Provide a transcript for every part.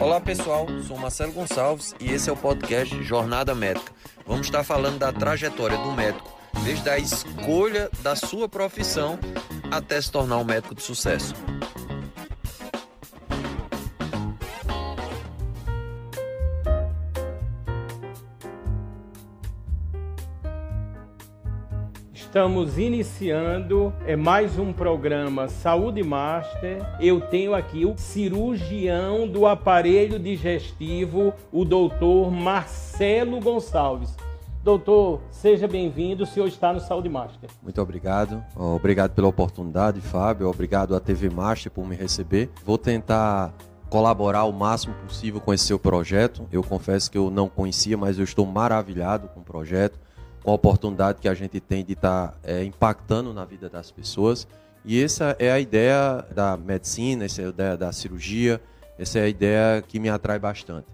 Olá pessoal, sou Marcelo Gonçalves e esse é o podcast Jornada Médica. Vamos estar falando da trajetória do médico, desde a escolha da sua profissão até se tornar um médico de sucesso. Estamos iniciando é mais um programa Saúde Master. Eu tenho aqui o cirurgião do aparelho digestivo, o doutor Marcelo Gonçalves. Doutor, seja bem-vindo. O senhor está no Saúde Master. Muito obrigado. Obrigado pela oportunidade, Fábio. Obrigado à TV Master por me receber. Vou tentar colaborar o máximo possível com esse seu projeto. Eu confesso que eu não conhecia, mas eu estou maravilhado com o projeto com a oportunidade que a gente tem de estar tá, é, impactando na vida das pessoas. E essa é a ideia da medicina, essa é a ideia da cirurgia, essa é a ideia que me atrai bastante.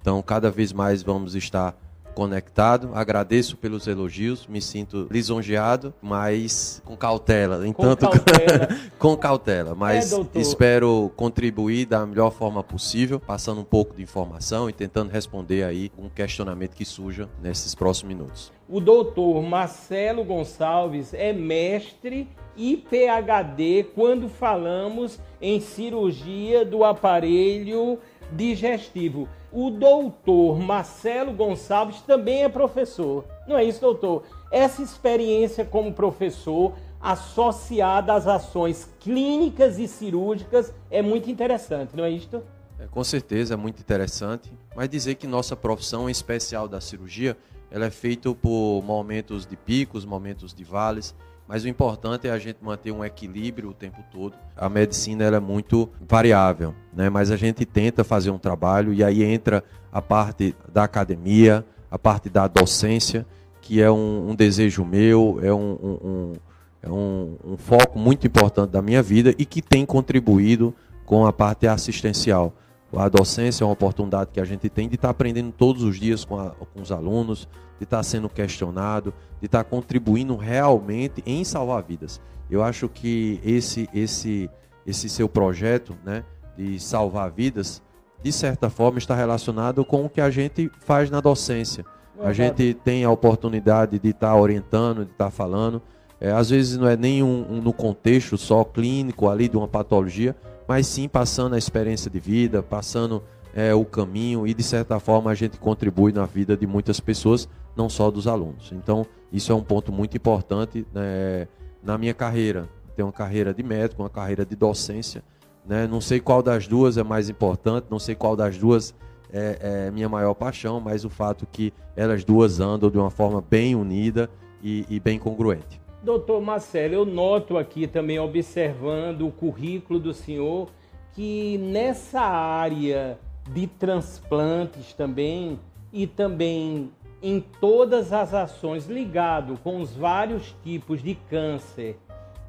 Então, cada vez mais vamos estar conectado. Agradeço pelos elogios, me sinto lisonjeado, mas com cautela, entanto com cautela, com cautela mas é, espero contribuir da melhor forma possível, passando um pouco de informação e tentando responder aí um questionamento que surja nesses próximos minutos. O doutor Marcelo Gonçalves é mestre e PhD quando falamos em cirurgia do aparelho digestivo. O doutor Marcelo Gonçalves também é professor. Não é isso, doutor? Essa experiência como professor associada às ações clínicas e cirúrgicas é muito interessante, não é isto? É, com certeza é muito interessante, mas dizer que nossa profissão, em especial da cirurgia, ela é feita por momentos de picos, momentos de vales, mas o importante é a gente manter um equilíbrio o tempo todo. A medicina é muito variável, né? mas a gente tenta fazer um trabalho e aí entra a parte da academia, a parte da docência, que é um, um desejo meu, é um, um, é um, um foco muito importante da minha vida e que tem contribuído com a parte assistencial. A docência é uma oportunidade que a gente tem de estar aprendendo todos os dias com, a, com os alunos, de estar sendo questionado, de estar contribuindo realmente em salvar vidas. Eu acho que esse, esse, esse seu projeto né, de salvar vidas, de certa forma, está relacionado com o que a gente faz na docência. A gente tem a oportunidade de estar orientando, de estar falando. É, às vezes não é nem um, um, no contexto só clínico ali de uma patologia, mas sim passando a experiência de vida, passando é, o caminho e de certa forma a gente contribui na vida de muitas pessoas, não só dos alunos. Então isso é um ponto muito importante né, na minha carreira. Tenho uma carreira de médico, uma carreira de docência. Né? Não sei qual das duas é mais importante, não sei qual das duas é, é minha maior paixão, mas o fato que elas duas andam de uma forma bem unida e, e bem congruente. Doutor Marcelo, eu noto aqui também, observando o currículo do senhor, que nessa área de transplantes também e também em todas as ações ligado com os vários tipos de câncer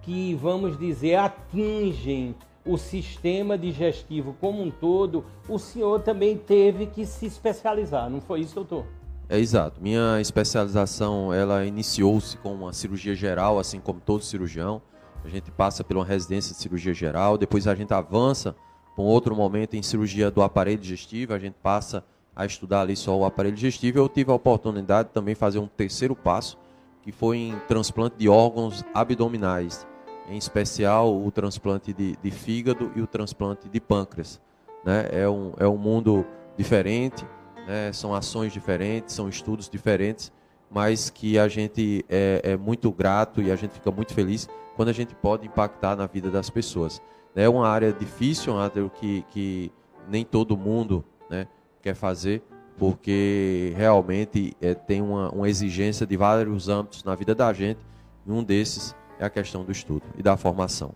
que, vamos dizer, atingem o sistema digestivo como um todo, o senhor também teve que se especializar, não foi isso, doutor? É exato. Minha especialização ela iniciou-se com uma cirurgia geral, assim como todo cirurgião. A gente passa uma residência de cirurgia geral, depois a gente avança para um outro momento em cirurgia do aparelho digestivo, a gente passa a estudar ali só o aparelho digestivo. Eu tive a oportunidade de também fazer um terceiro passo, que foi em transplante de órgãos abdominais, em especial o transplante de, de fígado e o transplante de pâncreas. Né? É, um, é um mundo diferente né? São ações diferentes, são estudos diferentes, mas que a gente é, é, muito grato e a gente fica muito feliz quando a gente pode impactar na vida das pessoas. É uma área difícil, uma área que, que nem todo mundo né, quer fazer, porque realmente é, tem uma, uma exigência de vários âmbitos na vida da gente, e um desses é a questão do estudo e da formação.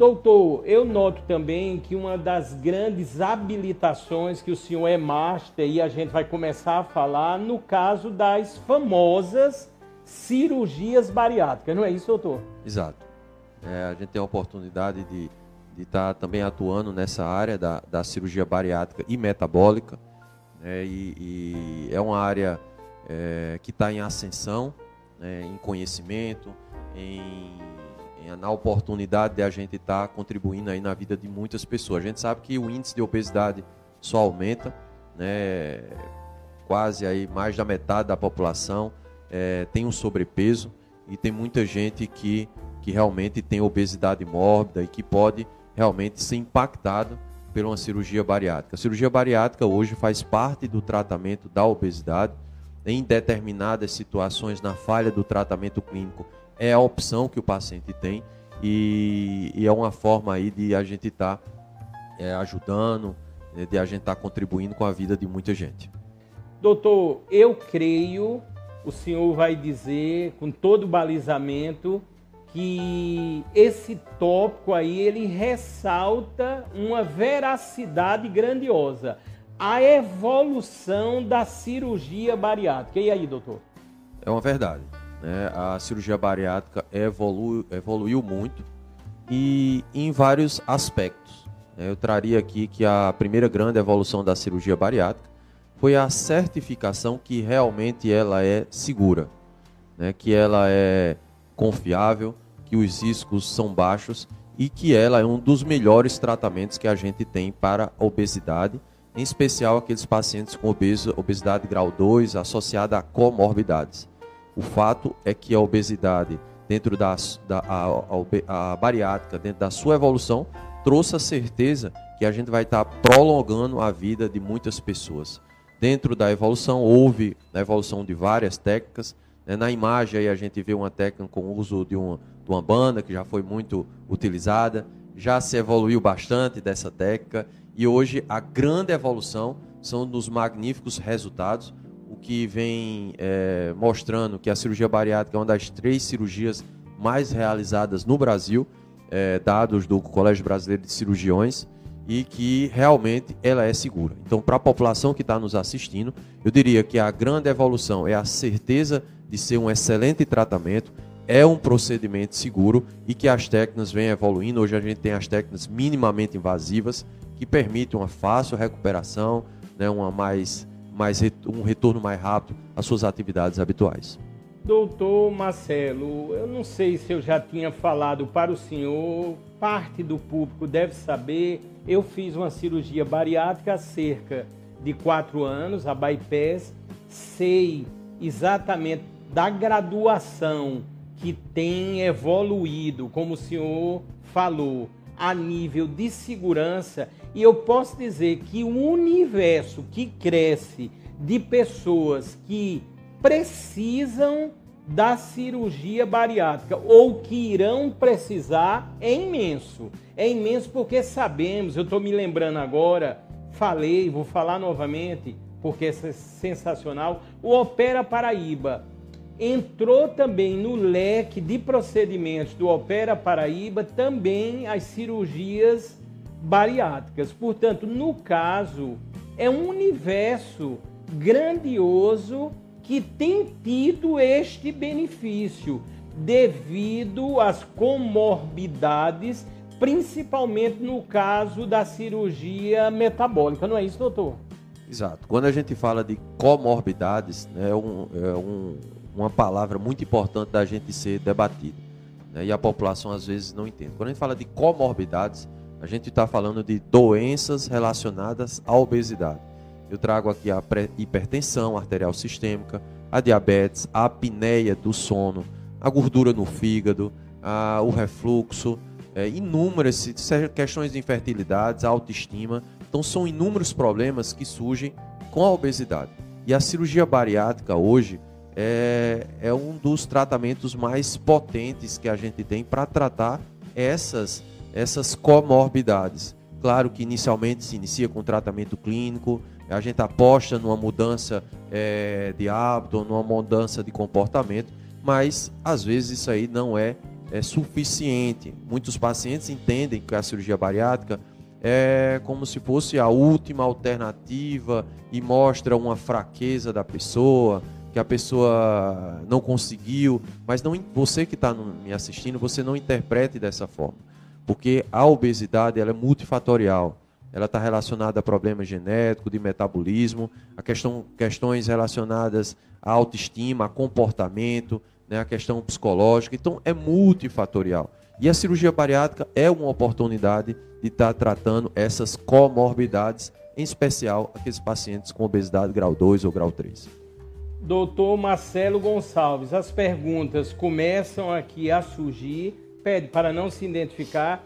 Doutor, eu noto também que uma das grandes habilitações que o senhor é master e a gente vai começar a falar no caso das famosas cirurgias bariátricas, não é isso, doutor? Exato. É, a gente tem a oportunidade de estar tá também atuando nessa área da, da cirurgia bariátrica e metabólica. Né, e, e, é uma área é, que está em ascensão, né, em conhecimento, em na oportunidade de a gente estar tá contribuindo aí na vida de muitas pessoas. A gente sabe que o índice de obesidade só aumenta, né? quase aí mais da metade da população é, tem um sobrepeso e tem muita gente que, que realmente tem obesidade mórbida e que pode realmente ser impactado por uma cirurgia bariátrica. A cirurgia bariátrica hoje faz parte do tratamento da obesidade. Em determinadas situações, na falha do tratamento clínico, é a opção que o paciente tem e, e é uma forma aí de a gente estar tá, é, ajudando, né, de a gente estar tá contribuindo com a vida de muita gente. Doutor, eu creio, o senhor vai dizer com todo o balizamento que esse tópico aí ele ressalta uma veracidade grandiosa, a evolução da cirurgia bariátrica. E aí, doutor? É uma verdade. Né? A cirurgia bariátrica evolu evoluiu muito e em vários aspectos. Né? Eu traria aqui que a primeira grande evolução da cirurgia bariátrica foi a certificação que realmente ela é segura, né? que ela é confiável, que os riscos são baixos e que ela é um dos melhores tratamentos que a gente tem para a obesidade, em especial aqueles pacientes com obesidade grau 2 associada a comorbidades. O fato é que a obesidade dentro da, da a, a, a bariátrica, dentro da sua evolução, trouxe a certeza que a gente vai estar prolongando a vida de muitas pessoas. Dentro da evolução, houve a evolução de várias técnicas. Né? Na imagem aí a gente vê uma técnica com o uso de, um, de uma banda, que já foi muito utilizada. Já se evoluiu bastante dessa técnica. E hoje a grande evolução são dos magníficos resultados, que vem é, mostrando que a cirurgia bariátrica é uma das três cirurgias mais realizadas no Brasil, é, dados do Colégio Brasileiro de Cirurgiões e que realmente ela é segura. Então, para a população que está nos assistindo, eu diria que a grande evolução é a certeza de ser um excelente tratamento, é um procedimento seguro e que as técnicas vêm evoluindo. Hoje a gente tem as técnicas minimamente invasivas que permitem uma fácil recuperação, né, uma mais, mais um retorno mais rápido às suas atividades habituais. Doutor Marcelo, eu não sei se eu já tinha falado para o senhor, parte do público deve saber eu fiz uma cirurgia bariátrica há cerca de quatro anos, a bypass. Sei exatamente da graduação que tem evoluído, como o senhor falou, a nível de segurança. E eu posso dizer que o universo que cresce de pessoas que precisam da cirurgia bariátrica ou que irão precisar é imenso. É imenso porque sabemos, eu estou me lembrando agora, falei, vou falar novamente, porque é sensacional. O Opera Paraíba entrou também no leque de procedimentos do Opera Paraíba também as cirurgias bariátricas. Portanto, no caso, é um universo grandioso que tem tido este benefício devido às comorbidades, principalmente no caso da cirurgia metabólica, não é isso, doutor? Exato. Quando a gente fala de comorbidades, né, é, um, é um, uma palavra muito importante da gente ser debatida. Né, e a população às vezes não entende. Quando a gente fala de comorbidades, a gente está falando de doenças relacionadas à obesidade. Eu trago aqui a hipertensão arterial sistêmica, a diabetes, a apneia do sono, a gordura no fígado, a, o refluxo, é, inúmeras questões de infertilidade, autoestima. Então, são inúmeros problemas que surgem com a obesidade. E a cirurgia bariátrica hoje é, é um dos tratamentos mais potentes que a gente tem para tratar essas, essas comorbidades. Claro que inicialmente se inicia com tratamento clínico, a gente aposta numa mudança é, de hábito, numa mudança de comportamento, mas às vezes isso aí não é, é suficiente. Muitos pacientes entendem que a cirurgia bariátrica é como se fosse a última alternativa e mostra uma fraqueza da pessoa, que a pessoa não conseguiu, mas não você que está me assistindo, você não interprete dessa forma, porque a obesidade ela é multifatorial ela está relacionada a problemas genéticos, de metabolismo, a questão, questões relacionadas à autoestima, a comportamento, né, a questão psicológica. Então, é multifatorial. E a cirurgia bariátrica é uma oportunidade de estar tratando essas comorbidades, em especial aqueles pacientes com obesidade grau 2 ou grau 3. Doutor Marcelo Gonçalves, as perguntas começam aqui a surgir. Pede para não se identificar.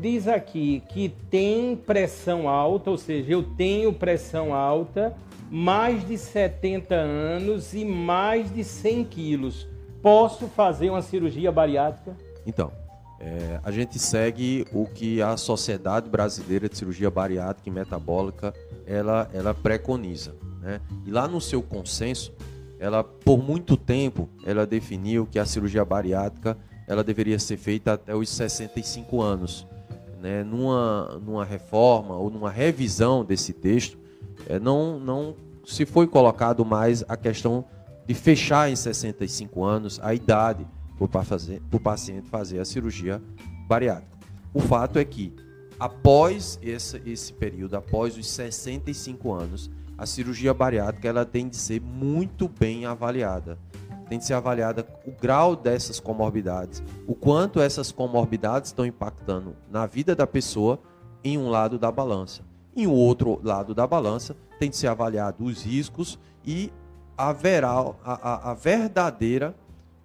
Diz aqui que tem pressão alta, ou seja, eu tenho pressão alta, mais de 70 anos e mais de 100 quilos. Posso fazer uma cirurgia bariátrica? Então, é, a gente segue o que a Sociedade Brasileira de Cirurgia Bariátrica e Metabólica ela, ela preconiza. Né? E lá no seu consenso, ela por muito tempo ela definiu que a cirurgia bariátrica ela deveria ser feita até os 65 anos. Né? Numa, numa reforma ou numa revisão desse texto, é, não, não se foi colocado mais a questão de fechar em 65 anos a idade para o paciente fazer a cirurgia bariátrica. O fato é que, após esse, esse período, após os 65 anos, a cirurgia bariátrica ela tem de ser muito bem avaliada. Tem de ser avaliada o grau dessas comorbidades, o quanto essas comorbidades estão impactando na vida da pessoa em um lado da balança. Em outro lado da balança, tem de ser avaliado os riscos e haverá a, a verdadeira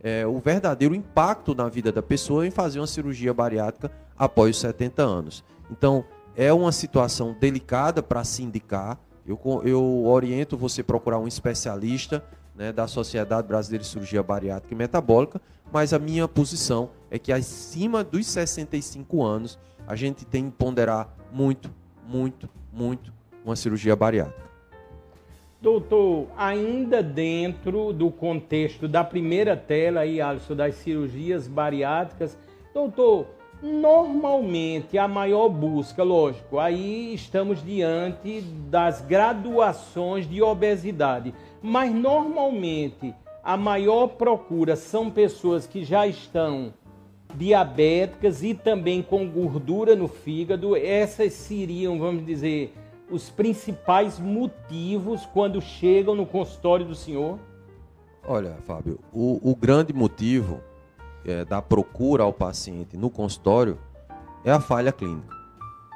é, o verdadeiro impacto na vida da pessoa em fazer uma cirurgia bariátrica após os 70 anos. Então, é uma situação delicada para se indicar. Eu, eu oriento você procurar um especialista né, da Sociedade Brasileira de Cirurgia Bariátrica e Metabólica, mas a minha posição é que acima dos 65 anos a gente tem que ponderar muito, muito, muito uma cirurgia bariátrica. Doutor, ainda dentro do contexto da primeira tela aí, Alisson, das cirurgias bariátricas, doutor, normalmente a maior busca, lógico, aí estamos diante das graduações de obesidade, mas normalmente a maior procura são pessoas que já estão diabéticas e também com gordura no fígado. Essas seriam, vamos dizer, os principais motivos quando chegam no consultório do senhor? Olha, Fábio, o, o grande motivo é, da procura ao paciente no consultório é a falha clínica.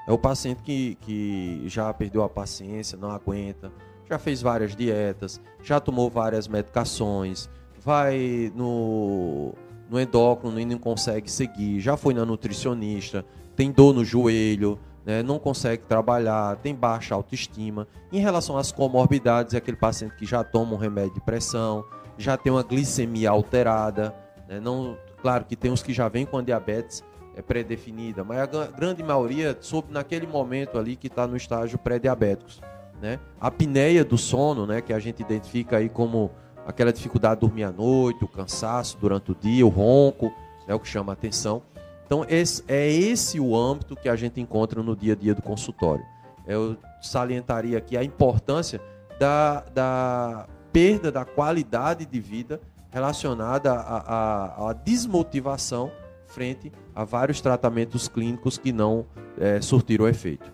É o paciente que, que já perdeu a paciência, não aguenta, já fez várias dietas, já tomou várias medicações, vai no, no endócrino e não consegue seguir, já foi na nutricionista, tem dor no joelho, né, não consegue trabalhar, tem baixa autoestima. Em relação às comorbidades, é aquele paciente que já toma um remédio de pressão, já tem uma glicemia alterada. Né, não, claro que tem uns que já vêm com a diabetes é pré-definida, mas a grande maioria soube naquele momento ali que está no estágio pré-diabéticos. Né? A apneia do sono, né, que a gente identifica aí como aquela dificuldade de dormir à noite, o cansaço durante o dia, o ronco, é o que chama a atenção. Então, esse, é esse o âmbito que a gente encontra no dia a dia do consultório. Eu salientaria aqui a importância da, da perda da qualidade de vida relacionada à desmotivação frente a vários tratamentos clínicos que não é, surtiram efeito.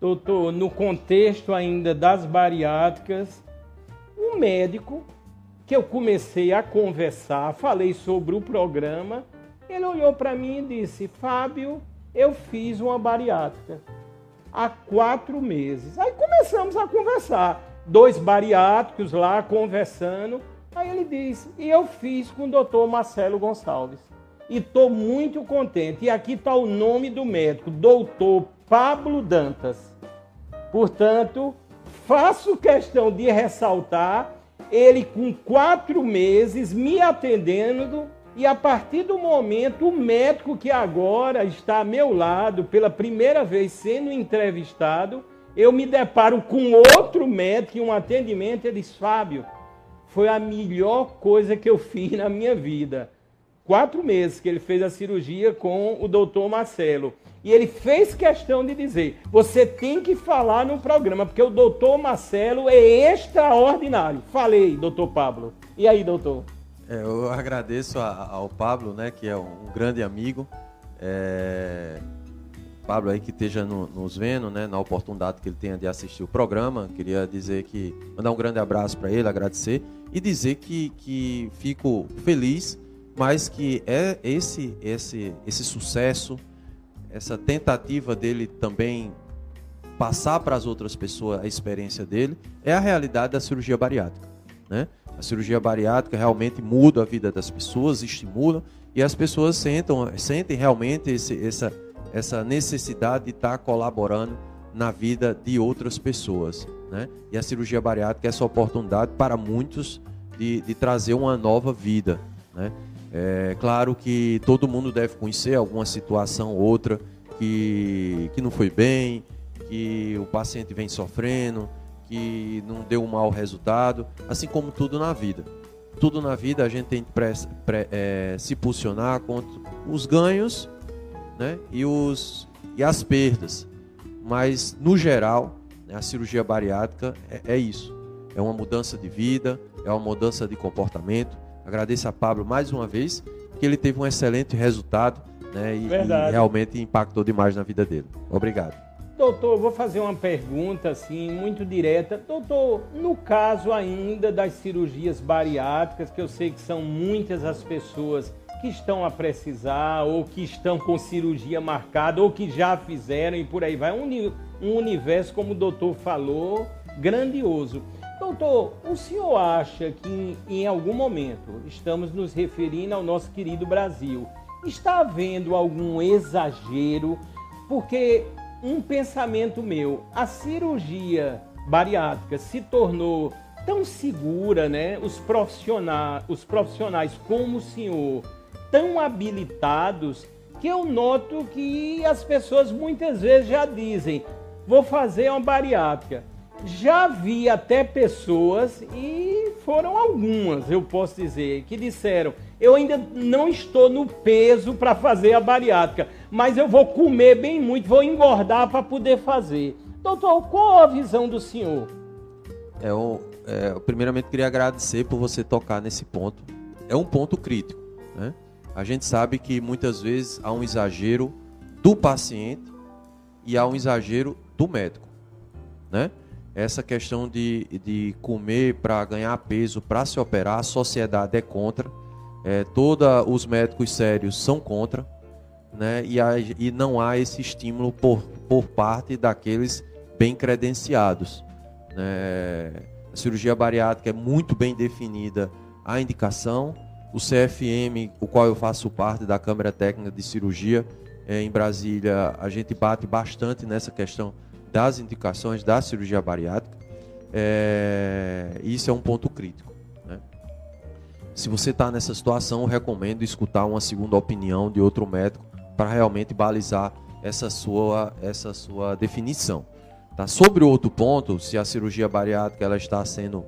Doutor, no contexto ainda das bariátricas, um médico que eu comecei a conversar, falei sobre o programa ele olhou para mim e disse: Fábio, eu fiz uma bariátrica há quatro meses. Aí começamos a conversar, dois bariátricos lá conversando. Aí ele disse: E eu fiz com o doutor Marcelo Gonçalves. E estou muito contente. E aqui está o nome do médico, doutor Pablo Dantas. Portanto, faço questão de ressaltar ele com quatro meses me atendendo e a partir do momento, o médico que agora está a meu lado, pela primeira vez sendo entrevistado, eu me deparo com outro médico em um atendimento. Ele diz: Fábio, foi a melhor coisa que eu fiz na minha vida. Quatro meses que ele fez a cirurgia com o doutor Marcelo. E ele fez questão de dizer: você tem que falar no programa, porque o doutor Marcelo é extraordinário. Falei, doutor Pablo. E aí, doutor? É, eu agradeço a, ao Pablo, né, que é um, grande amigo. É, Pablo aí que esteja no, nos vendo, né, na oportunidade que ele tenha de assistir o programa. Queria dizer que mandar um grande abraço para ele, agradecer e dizer que, que fico feliz mas que é esse esse esse sucesso, essa tentativa dele também passar para as outras pessoas a experiência dele, é a realidade da cirurgia bariátrica, né? A cirurgia bariátrica realmente muda a vida das pessoas, estimula e as pessoas sentam, sentem realmente esse, essa, essa necessidade de estar colaborando na vida de outras pessoas. Né? E a cirurgia bariátrica é essa oportunidade para muitos de, de trazer uma nova vida. Né? É claro que todo mundo deve conhecer alguma situação ou outra que, que não foi bem, que o paciente vem sofrendo, que não deu um mau resultado, assim como tudo na vida. Tudo na vida a gente tem que pre, pre, é, se posicionar contra os ganhos né, e, os, e as perdas. Mas, no geral, né, a cirurgia bariátrica é, é isso. É uma mudança de vida, é uma mudança de comportamento. Agradeço a Pablo mais uma vez, que ele teve um excelente resultado né, e, e realmente impactou demais na vida dele. Obrigado. Doutor, vou fazer uma pergunta assim, muito direta. Doutor, no caso ainda das cirurgias bariátricas, que eu sei que são muitas as pessoas que estão a precisar, ou que estão com cirurgia marcada, ou que já fizeram e por aí vai. Um, um universo, como o doutor falou, grandioso. Doutor, o senhor acha que em algum momento, estamos nos referindo ao nosso querido Brasil, está havendo algum exagero? Porque um pensamento meu. A cirurgia bariátrica se tornou tão segura, né? Os profissionais, os profissionais como o senhor, tão habilitados, que eu noto que as pessoas muitas vezes já dizem: vou fazer uma bariátrica. Já vi até pessoas, e foram algumas, eu posso dizer, que disseram: eu ainda não estou no peso para fazer a bariátrica, mas eu vou comer bem muito, vou engordar para poder fazer. Doutor, qual a visão do senhor? É, eu, é, eu primeiramente queria agradecer por você tocar nesse ponto. É um ponto crítico. A gente sabe que muitas vezes há um exagero do paciente e há um exagero do médico. Né? Essa questão de, de comer para ganhar peso, para se operar, a sociedade é contra. É, Todos os médicos sérios são contra né? e, há, e não há esse estímulo por, por parte daqueles bem credenciados. Né? A cirurgia bariátrica é muito bem definida a indicação. O CFM, o qual eu faço parte da Câmara Técnica de Cirurgia é, em Brasília, a gente bate bastante nessa questão das indicações da cirurgia bariátrica. É, isso é um ponto crítico. Né? Se você está nessa situação, recomendo escutar uma segunda opinião de outro médico para realmente balizar essa sua, essa sua definição. Tá? Sobre o outro ponto, se a cirurgia bariátrica ela está sendo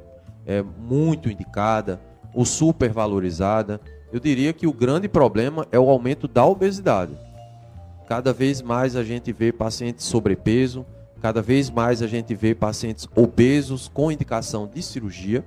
é, muito indicada ou supervalorizada, eu diria que o grande problema é o aumento da obesidade. Cada vez mais a gente vê pacientes sobrepeso, cada vez mais a gente vê pacientes obesos com indicação de cirurgia.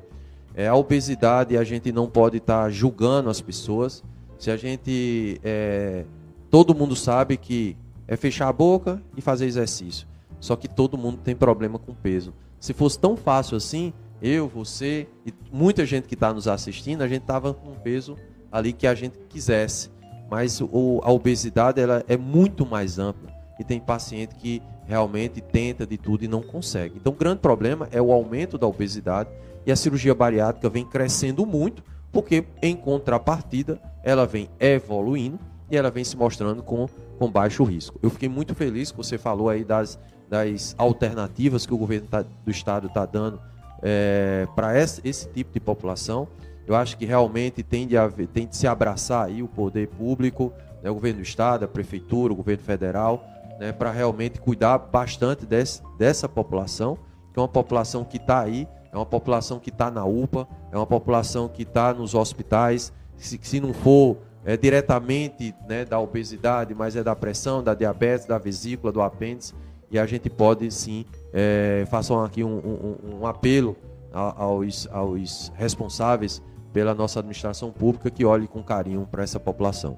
É, a obesidade a gente não pode estar tá julgando as pessoas. Se a gente é, Todo mundo sabe que é fechar a boca e fazer exercício. Só que todo mundo tem problema com peso. Se fosse tão fácil assim, eu, você e muita gente que está nos assistindo, a gente tava com um peso ali que a gente quisesse. Mas o, a obesidade ela é muito mais ampla e tem paciente que realmente tenta de tudo e não consegue. Então, o grande problema é o aumento da obesidade e a cirurgia bariátrica vem crescendo muito, porque em contrapartida ela vem evoluindo e ela vem se mostrando com, com baixo risco. Eu fiquei muito feliz que você falou aí das, das alternativas que o governo tá, do estado está dando é, para esse, esse, tipo de população. Eu acho que realmente tem de, haver, tem de se abraçar aí o poder público, né, o governo do estado, a prefeitura, o governo federal, né, para realmente cuidar bastante desse, dessa população, que é uma população que está aí, é uma população que está na UPA, é uma população que está nos hospitais. Se, se não for é, diretamente né, da obesidade, mas é da pressão, da diabetes, da vesícula, do apêndice. E a gente pode sim, é, façam aqui um, um, um apelo aos, aos responsáveis pela nossa administração pública que olhe com carinho para essa população.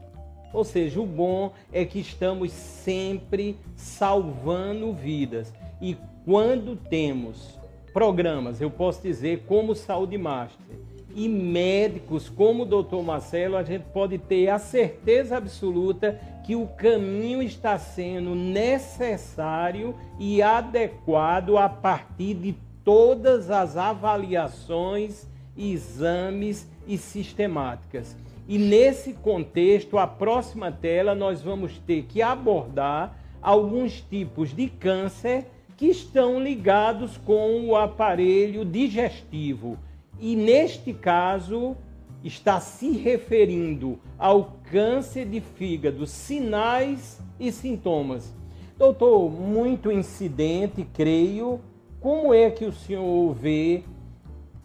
Ou seja, o bom é que estamos sempre salvando vidas. E quando temos programas, eu posso dizer, como Saúde Master, e médicos como o doutor Marcelo, a gente pode ter a certeza absoluta que o caminho está sendo necessário e adequado a partir de todas as avaliações, exames e sistemáticas. E nesse contexto, a próxima tela nós vamos ter que abordar alguns tipos de câncer que estão ligados com o aparelho digestivo e neste caso está se referindo ao câncer de fígado, sinais e sintomas. Doutor, muito incidente, creio. Como é que o senhor vê?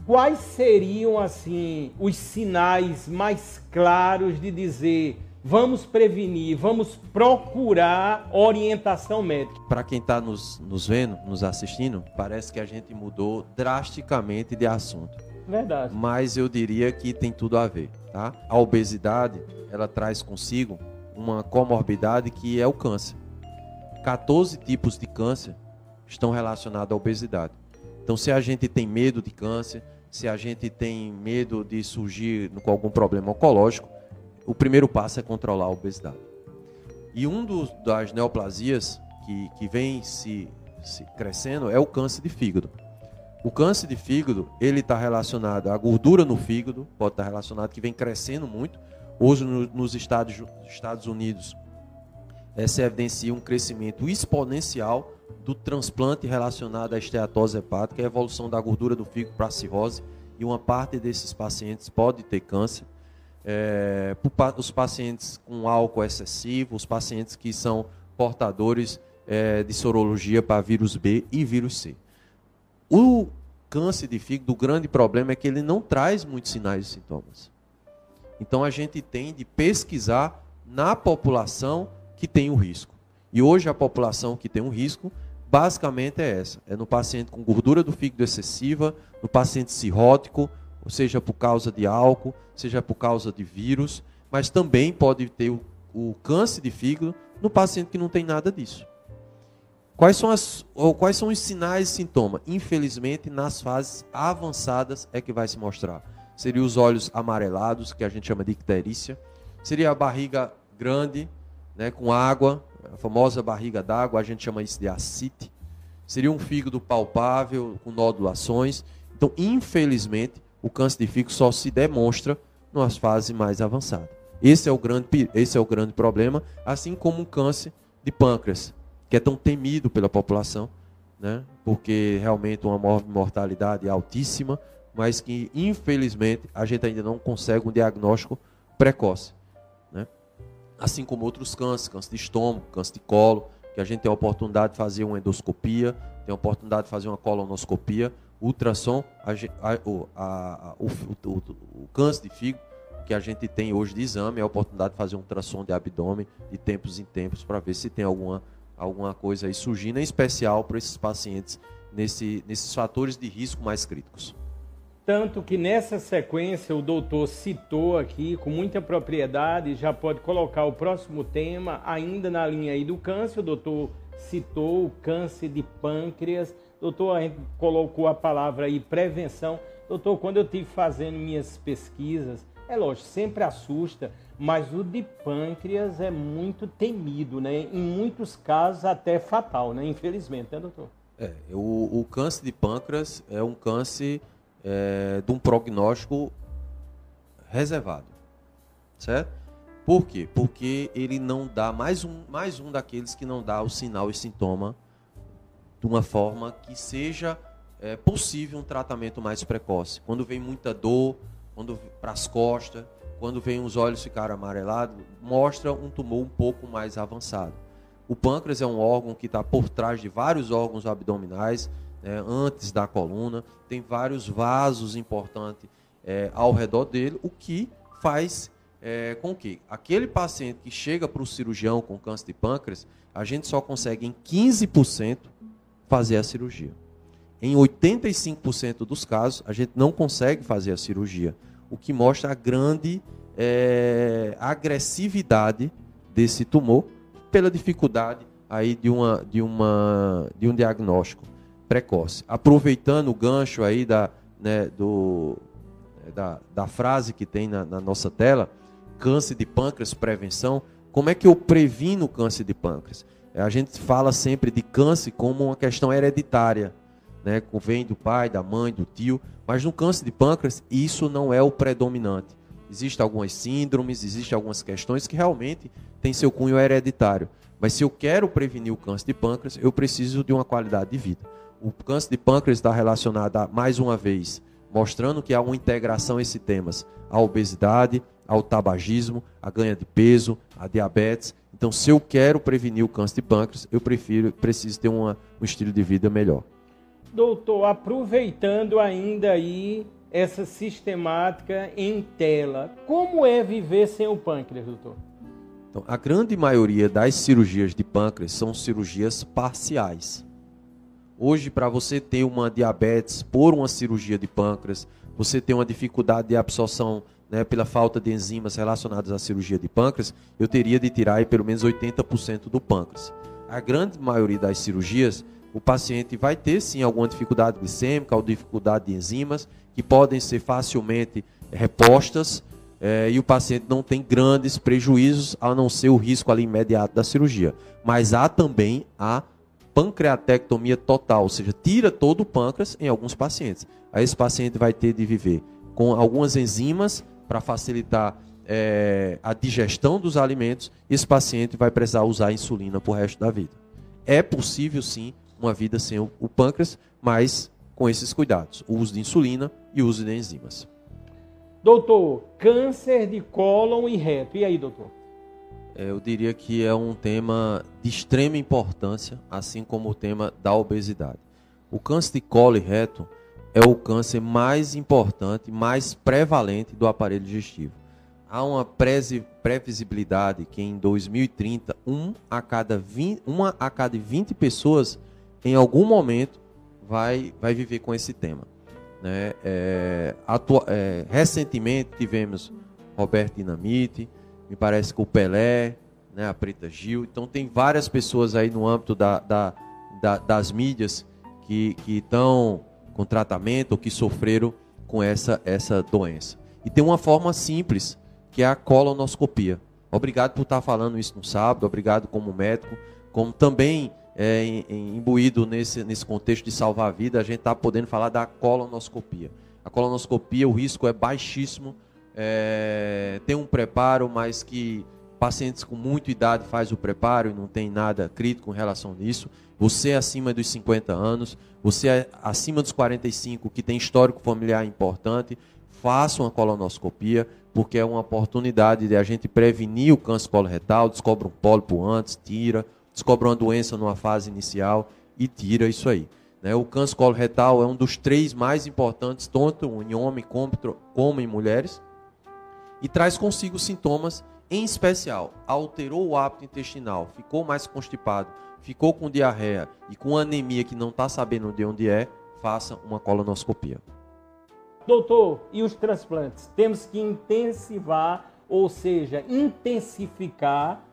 Quais seriam assim os sinais mais claros de dizer vamos prevenir, vamos procurar orientação médica? Para quem está nos, nos vendo, nos assistindo, parece que a gente mudou drasticamente de assunto. Verdade. Mas eu diria que tem tudo a ver, tá? A obesidade, ela traz consigo uma comorbidade que é o câncer. 14 tipos de câncer estão relacionados à obesidade. Então, se a gente tem medo de câncer, se a gente tem medo de surgir com algum problema oncológico, o primeiro passo é controlar a obesidade. E um dos, das neoplasias que, que vem se, se crescendo é o câncer de fígado. O câncer de fígado, ele está relacionado à gordura no fígado, pode estar tá relacionado, que vem crescendo muito. Hoje, no, nos Estados, Estados Unidos, é, se evidencia um crescimento exponencial do transplante relacionado à esteatose hepática, a evolução da gordura do fígado para cirrose, e uma parte desses pacientes pode ter câncer. É, os pacientes com álcool excessivo, os pacientes que são portadores é, de sorologia para vírus B e vírus C. O câncer de fígado, o grande problema é que ele não traz muitos sinais e sintomas. Então a gente tem de pesquisar na população que tem o risco. E hoje a população que tem um risco basicamente é essa: é no paciente com gordura do fígado excessiva, no paciente cirrótico, ou seja por causa de álcool, seja por causa de vírus, mas também pode ter o, o câncer de fígado no paciente que não tem nada disso. Quais são, as, ou quais são os sinais e sintomas? Infelizmente, nas fases avançadas é que vai se mostrar. Seria os olhos amarelados, que a gente chama de icterícia. Seria a barriga grande, né, com água, a famosa barriga d'água, a gente chama isso de ascite. Seria um fígado palpável, com nodulações. Então, infelizmente, o câncer de fígado só se demonstra nas fases mais avançadas. Esse é o grande, esse é o grande problema, assim como o câncer de pâncreas que é tão temido pela população, né? porque realmente uma mortalidade altíssima, mas que infelizmente a gente ainda não consegue um diagnóstico precoce. Né? Assim como outros cânceres, câncer de estômago, câncer de colo, que a gente tem a oportunidade de fazer uma endoscopia, tem a oportunidade de fazer uma colonoscopia, ultrassom, a, a, a, o, o, o, câncer de fígado, que a gente tem hoje de exame, é a oportunidade de fazer um ultrassom de abdômen de tempos em tempos para ver se tem alguma alguma coisa aí surgindo, em especial para esses pacientes nesse, nesses fatores de risco mais críticos. Tanto que nessa sequência o doutor citou aqui com muita propriedade, já pode colocar o próximo tema, ainda na linha aí do câncer, o doutor citou o câncer de pâncreas, doutor, colocou a palavra aí prevenção. Doutor, quando eu estive fazendo minhas pesquisas, é lógico, sempre assusta, mas o de pâncreas é muito temido, né? Em muitos casos até fatal, né? Infelizmente, né, doutor? É, o, o câncer de pâncreas é um câncer é, de um prognóstico reservado, certo? Por quê? Porque ele não dá mais um, mais um daqueles que não dá o sinal e sintoma de uma forma que seja é, possível um tratamento mais precoce. Quando vem muita dor, quando para as costas, quando vem os olhos ficar amarelados, mostra um tumor um pouco mais avançado. O pâncreas é um órgão que está por trás de vários órgãos abdominais, né, antes da coluna, tem vários vasos importantes é, ao redor dele, o que faz é, com que aquele paciente que chega para o cirurgião com câncer de pâncreas, a gente só consegue em 15% fazer a cirurgia. Em 85% dos casos, a gente não consegue fazer a cirurgia, o que mostra a grande é, agressividade desse tumor pela dificuldade aí de, uma, de, uma, de um diagnóstico precoce. Aproveitando o gancho aí da, né, do, da, da frase que tem na, na nossa tela, câncer de pâncreas, prevenção. Como é que eu previno o câncer de pâncreas? É, a gente fala sempre de câncer como uma questão hereditária, né? Vem do pai, da mãe, do tio, mas no câncer de pâncreas isso não é o predominante. Existem algumas síndromes, existem algumas questões que realmente têm seu cunho hereditário. Mas se eu quero prevenir o câncer de pâncreas, eu preciso de uma qualidade de vida. O câncer de pâncreas está relacionado, a, mais uma vez, mostrando que há uma integração esses temas, a obesidade, ao tabagismo, a ganha de peso, a diabetes. Então, se eu quero prevenir o câncer de pâncreas, eu prefiro, preciso ter uma, um estilo de vida melhor. Doutor, aproveitando ainda aí essa sistemática em tela, como é viver sem o pâncreas, doutor? Então, a grande maioria das cirurgias de pâncreas são cirurgias parciais. Hoje, para você ter uma diabetes por uma cirurgia de pâncreas, você tem uma dificuldade de absorção né, pela falta de enzimas relacionadas à cirurgia de pâncreas, eu teria de tirar aí pelo menos 80% do pâncreas. A grande maioria das cirurgias, o paciente vai ter sim alguma dificuldade glicêmica ou dificuldade de enzimas, que podem ser facilmente repostas, é, e o paciente não tem grandes prejuízos, a não ser o risco ali imediato da cirurgia. Mas há também a pancreatectomia total, ou seja, tira todo o pâncreas em alguns pacientes. Aí esse paciente vai ter de viver com algumas enzimas para facilitar é, a digestão dos alimentos. Esse paciente vai precisar usar insulina para o resto da vida. É possível sim uma vida sem o, o pâncreas, mas com esses cuidados: o uso de insulina e o uso de enzimas. Doutor, câncer de cólon e reto. E aí, doutor? É, eu diria que é um tema de extrema importância, assim como o tema da obesidade. O câncer de colo e reto é o câncer mais importante, mais prevalente do aparelho digestivo. Há uma previsibilidade que em 2030, um a cada 20, uma a cada 20 pessoas, em algum momento, vai, vai viver com esse tema. Né? É, atua, é, recentemente tivemos Roberto Dinamite, me parece que o Pelé, né, a Preta Gil. Então tem várias pessoas aí no âmbito da, da, da, das mídias que estão com tratamento ou que sofreram com essa, essa doença. E tem uma forma simples, que é a colonoscopia. Obrigado por estar falando isso no sábado, obrigado como médico, como também é, imbuído nesse, nesse contexto de salvar a vida, a gente está podendo falar da colonoscopia. A colonoscopia, o risco é baixíssimo é, tem um preparo, mas que pacientes com muita idade faz o preparo e não tem nada crítico em relação nisso. Você é acima dos 50 anos, você é acima dos 45 que tem histórico familiar importante, faça uma colonoscopia, porque é uma oportunidade de a gente prevenir o câncer coloretal, descobre um pólipo antes, tira, descobre uma doença numa fase inicial e tira isso aí. Né? O câncer coloretal é um dos três mais importantes, tanto em homem como em mulheres e traz consigo sintomas, em especial, alterou o hábito intestinal, ficou mais constipado, ficou com diarreia e com anemia que não está sabendo de onde é, faça uma colonoscopia. Doutor, e os transplantes? Temos que intensivar, ou seja, intensificar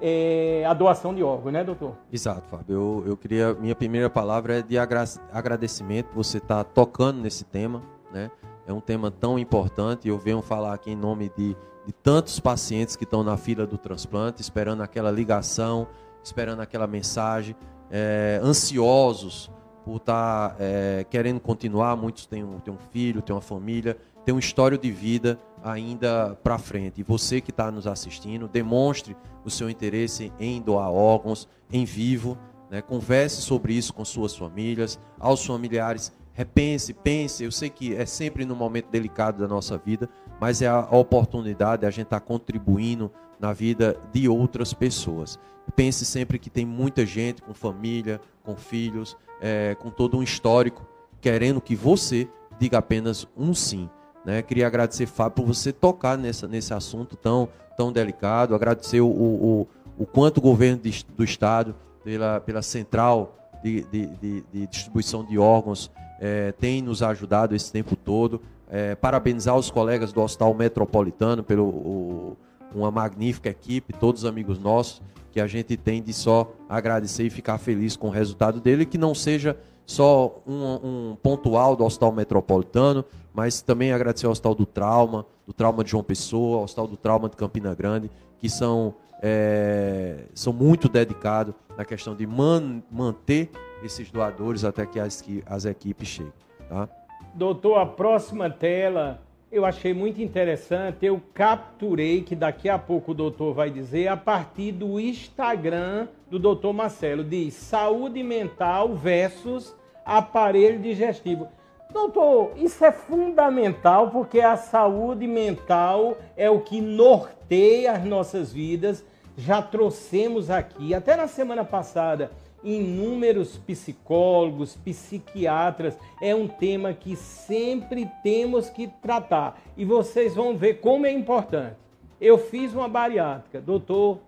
é, a doação de órgãos, né, doutor? Exato, Fábio. Eu, eu queria. Minha primeira palavra é de agradecimento por você estar tá tocando nesse tema, né? é um tema tão importante. Eu venho falar aqui em nome de, de tantos pacientes que estão na fila do transplante, esperando aquela ligação, esperando aquela mensagem, é, ansiosos por estar tá, é, querendo continuar. Muitos têm um, têm um filho, têm uma família, têm uma história de vida ainda para frente. E você que está nos assistindo, demonstre o seu interesse em doar órgãos em vivo. Né? Converse sobre isso com suas famílias, aos familiares repense, pense. Eu sei que é sempre num momento delicado da nossa vida, mas é a oportunidade de a gente estar tá contribuindo na vida de outras pessoas. Pense sempre que tem muita gente com família, com filhos, é, com todo um histórico, querendo que você diga apenas um sim. Né? Queria agradecer, Fábio, por você tocar nessa, nesse assunto tão, tão delicado, agradecer o, o, o quanto o governo de, do Estado, pela, pela central de, de, de, de distribuição de órgãos, é, tem nos ajudado esse tempo todo. É, parabenizar os colegas do Hospital Metropolitano pelo o, uma magnífica equipe, todos amigos nossos. que a gente tem de só agradecer e ficar feliz com o resultado dele, que não seja só um, um pontual do Hospital Metropolitano, mas também agradecer ao Hospital do Trauma, do Trauma de João Pessoa, ao Hospital do Trauma de Campina Grande, que são, é, são muito dedicados na questão de man, manter esses doadores até que as, que as equipes cheguem. Tá? Doutor, a próxima tela eu achei muito interessante. Eu capturei, que daqui a pouco o doutor vai dizer, a partir do Instagram do doutor Marcelo. Diz saúde mental versus aparelho digestivo. Doutor, isso é fundamental porque a saúde mental é o que norteia as nossas vidas. Já trouxemos aqui, até na semana passada, inúmeros psicólogos, psiquiatras. É um tema que sempre temos que tratar. E vocês vão ver como é importante. Eu fiz uma bariátrica. Doutor,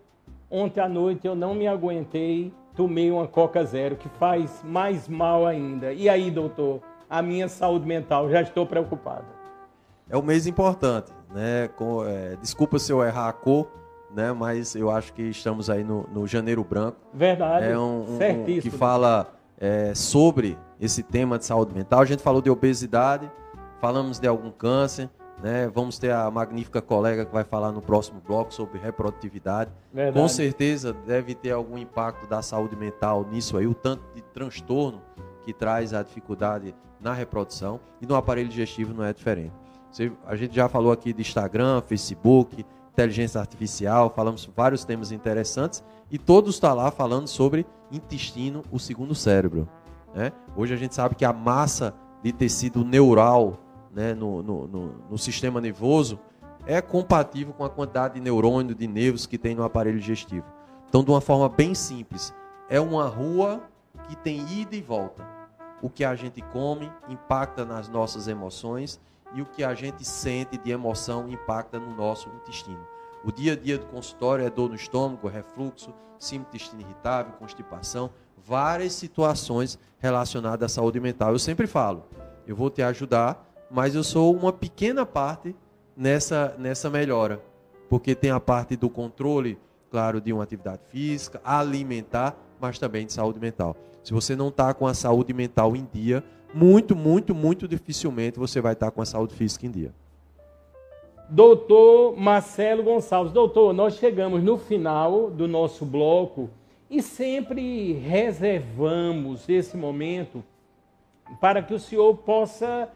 ontem à noite eu não me aguentei, tomei uma Coca Zero, que faz mais mal ainda. E aí, doutor, a minha saúde mental, já estou preocupado. É um mês importante, né? Com, é, desculpa se eu errar a cor, né? Mas eu acho que estamos aí no, no Janeiro Branco. Verdade. É um, um, um que fala é, sobre esse tema de saúde mental. A gente falou de obesidade, falamos de algum câncer, né? Vamos ter a magnífica colega que vai falar no próximo bloco sobre reprodutividade. Verdade. Com certeza deve ter algum impacto da saúde mental nisso aí, o tanto de transtorno que traz a dificuldade na reprodução e no aparelho digestivo não é diferente. A gente já falou aqui de Instagram, Facebook, inteligência artificial, falamos vários temas interessantes e todos estão tá lá falando sobre intestino, o segundo cérebro. Né? Hoje a gente sabe que a massa de tecido neural né, no, no, no, no sistema nervoso é compatível com a quantidade de neurônio, de nervos que tem no aparelho digestivo. Então, de uma forma bem simples, é uma rua que tem ida e volta. O que a gente come impacta nas nossas emoções e o que a gente sente de emoção impacta no nosso intestino. O dia a dia do consultório é dor no estômago, refluxo, síndrome intestino irritável, constipação, várias situações relacionadas à saúde mental. Eu sempre falo, eu vou te ajudar, mas eu sou uma pequena parte nessa, nessa melhora, porque tem a parte do controle, claro, de uma atividade física, alimentar, mas também de saúde mental. Se você não está com a saúde mental em dia, muito, muito, muito dificilmente você vai estar com a saúde física em dia. Doutor Marcelo Gonçalves. Doutor, nós chegamos no final do nosso bloco e sempre reservamos esse momento para que o senhor possa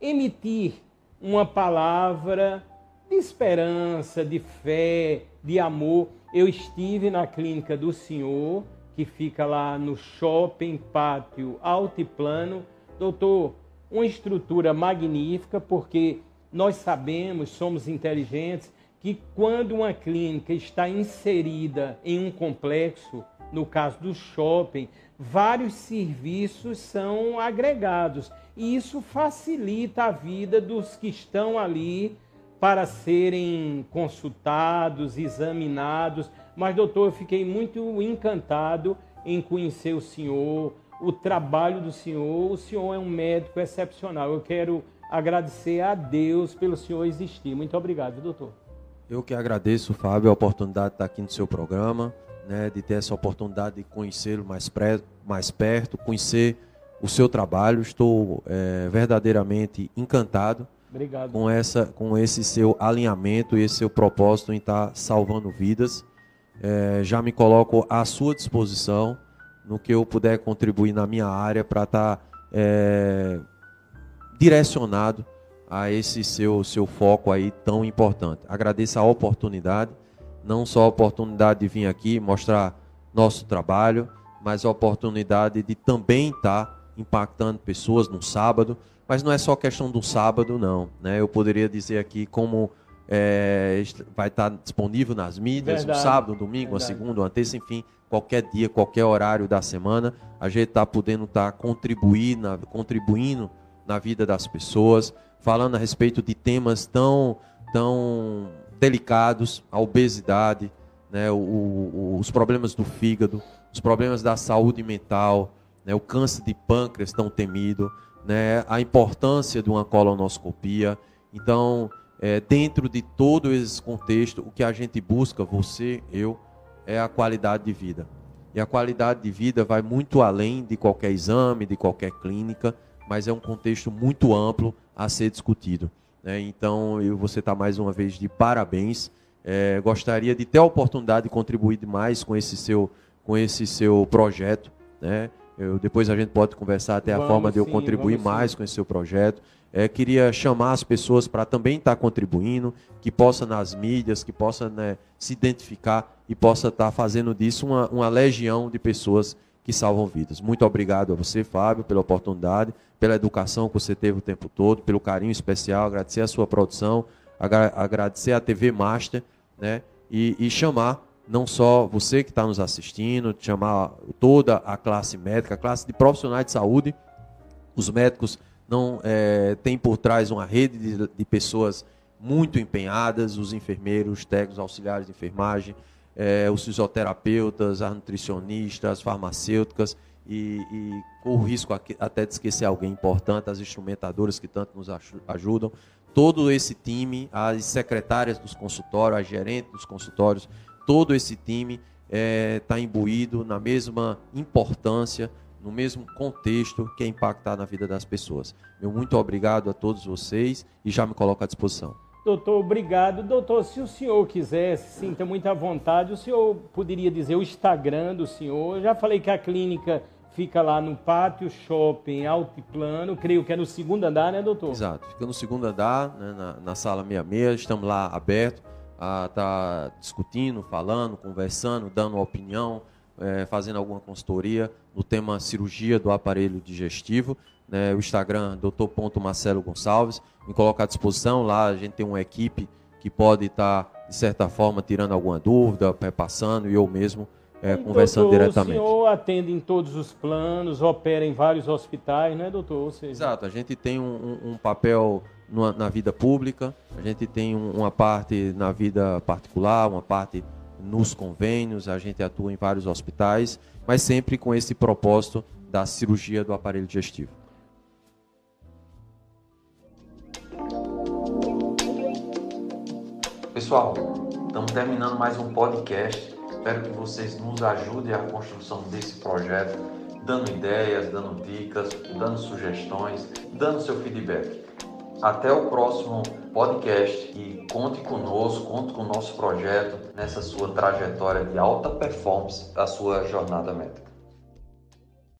emitir uma palavra de esperança, de fé, de amor. Eu estive na clínica do senhor, que fica lá no shopping pátio Altiplano, doutor, uma estrutura magnífica, porque nós sabemos, somos inteligentes, que quando uma clínica está inserida em um complexo, no caso do shopping, vários serviços são agregados e isso facilita a vida dos que estão ali para serem consultados, examinados. Mas, doutor, eu fiquei muito encantado em conhecer o senhor, o trabalho do senhor. O senhor é um médico excepcional. Eu quero agradecer a Deus pelo senhor existir. Muito obrigado, doutor. Eu que agradeço, Fábio, a oportunidade de estar aqui no seu programa, né, de ter essa oportunidade de conhecê-lo mais, mais perto, conhecer o seu trabalho. Estou é, verdadeiramente encantado Obrigado. com essa, com esse seu alinhamento e esse seu propósito em estar salvando vidas. É, já me coloco à sua disposição no que eu puder contribuir na minha área para estar é, direcionado a esse seu, seu foco aí tão importante. Agradeço a oportunidade, não só a oportunidade de vir aqui mostrar nosso trabalho, mas a oportunidade de também estar tá impactando pessoas no sábado. Mas não é só questão do sábado, não. Né? Eu poderia dizer aqui como é, vai estar tá disponível nas mídias, Verdade. um sábado, um domingo, Verdade. uma segunda, uma terça, enfim, qualquer dia, qualquer horário da semana, a gente está podendo estar tá contribuindo, contribuindo na vida das pessoas, falando a respeito de temas tão, tão delicados, a obesidade, né, o, o, os problemas do fígado, os problemas da saúde mental, né, o câncer de pâncreas tão temido, né, a importância de uma colonoscopia. Então, é, dentro de todo esse contexto, o que a gente busca, você, eu, é a qualidade de vida. E a qualidade de vida vai muito além de qualquer exame, de qualquer clínica, mas é um contexto muito amplo a ser discutido. Né? Então, eu você está mais uma vez de parabéns. É, gostaria de ter a oportunidade de contribuir mais com esse seu, com esse seu projeto. Né? Eu, depois a gente pode conversar até vamos a forma de eu sim, contribuir mais sim. com esse seu projeto. É, queria chamar as pessoas para também estar tá contribuindo, que possa nas mídias, que possa né, se identificar e possa estar tá fazendo disso uma, uma legião de pessoas que salvam vidas. Muito obrigado a você, Fábio, pela oportunidade, pela educação que você teve o tempo todo, pelo carinho especial, agradecer a sua produção, agra agradecer a TV Master, né? E, e chamar não só você que está nos assistindo, chamar toda a classe médica, a classe de profissionais de saúde, os médicos não é, tem por trás uma rede de, de, pessoas muito empenhadas, os enfermeiros, os técnicos, auxiliares de enfermagem, é, os fisioterapeutas, as nutricionistas, as farmacêuticas e, e com o risco até de esquecer alguém importante, as instrumentadoras que tanto nos ajudam, todo esse time, as secretárias dos consultórios, as gerentes dos consultórios, todo esse time está é, tá imbuído na mesma importância no mesmo contexto que é impactar na vida das pessoas. Meu muito obrigado a todos vocês e já me coloco à disposição. Doutor, obrigado. Doutor, se o senhor quisesse, sinta muita vontade, o senhor poderia dizer o Instagram do senhor. Eu já falei que a clínica fica lá no Pátio Shopping Altiplano, creio que é no segundo andar, né, doutor? Exato, fica no segundo andar, né, na, na sala 66, estamos lá aberto a estar tá discutindo, falando, conversando, dando opinião, é, fazendo alguma consultoria no tema cirurgia do aparelho digestivo. Né, o Instagram, doutor.marcelo Gonçalves, me coloca à disposição. Lá a gente tem uma equipe que pode estar, de certa forma, tirando alguma dúvida, passando, e eu mesmo é, conversando doutor, diretamente. O senhor atende em todos os planos, opera em vários hospitais, né, doutor? Seja... Exato, a gente tem um, um papel na, na, vida pública, a gente tem um, uma parte na vida particular, uma parte nos convênios, a gente atua em vários hospitais, mas sempre com esse propósito da cirurgia do aparelho digestivo. Pessoal, estamos terminando mais um podcast. Espero que vocês nos ajudem a construção desse projeto, dando ideias, dando dicas, dando sugestões, dando seu feedback. Até o próximo podcast e conte conosco, conte com o nosso projeto nessa sua trajetória de alta performance da sua jornada médica.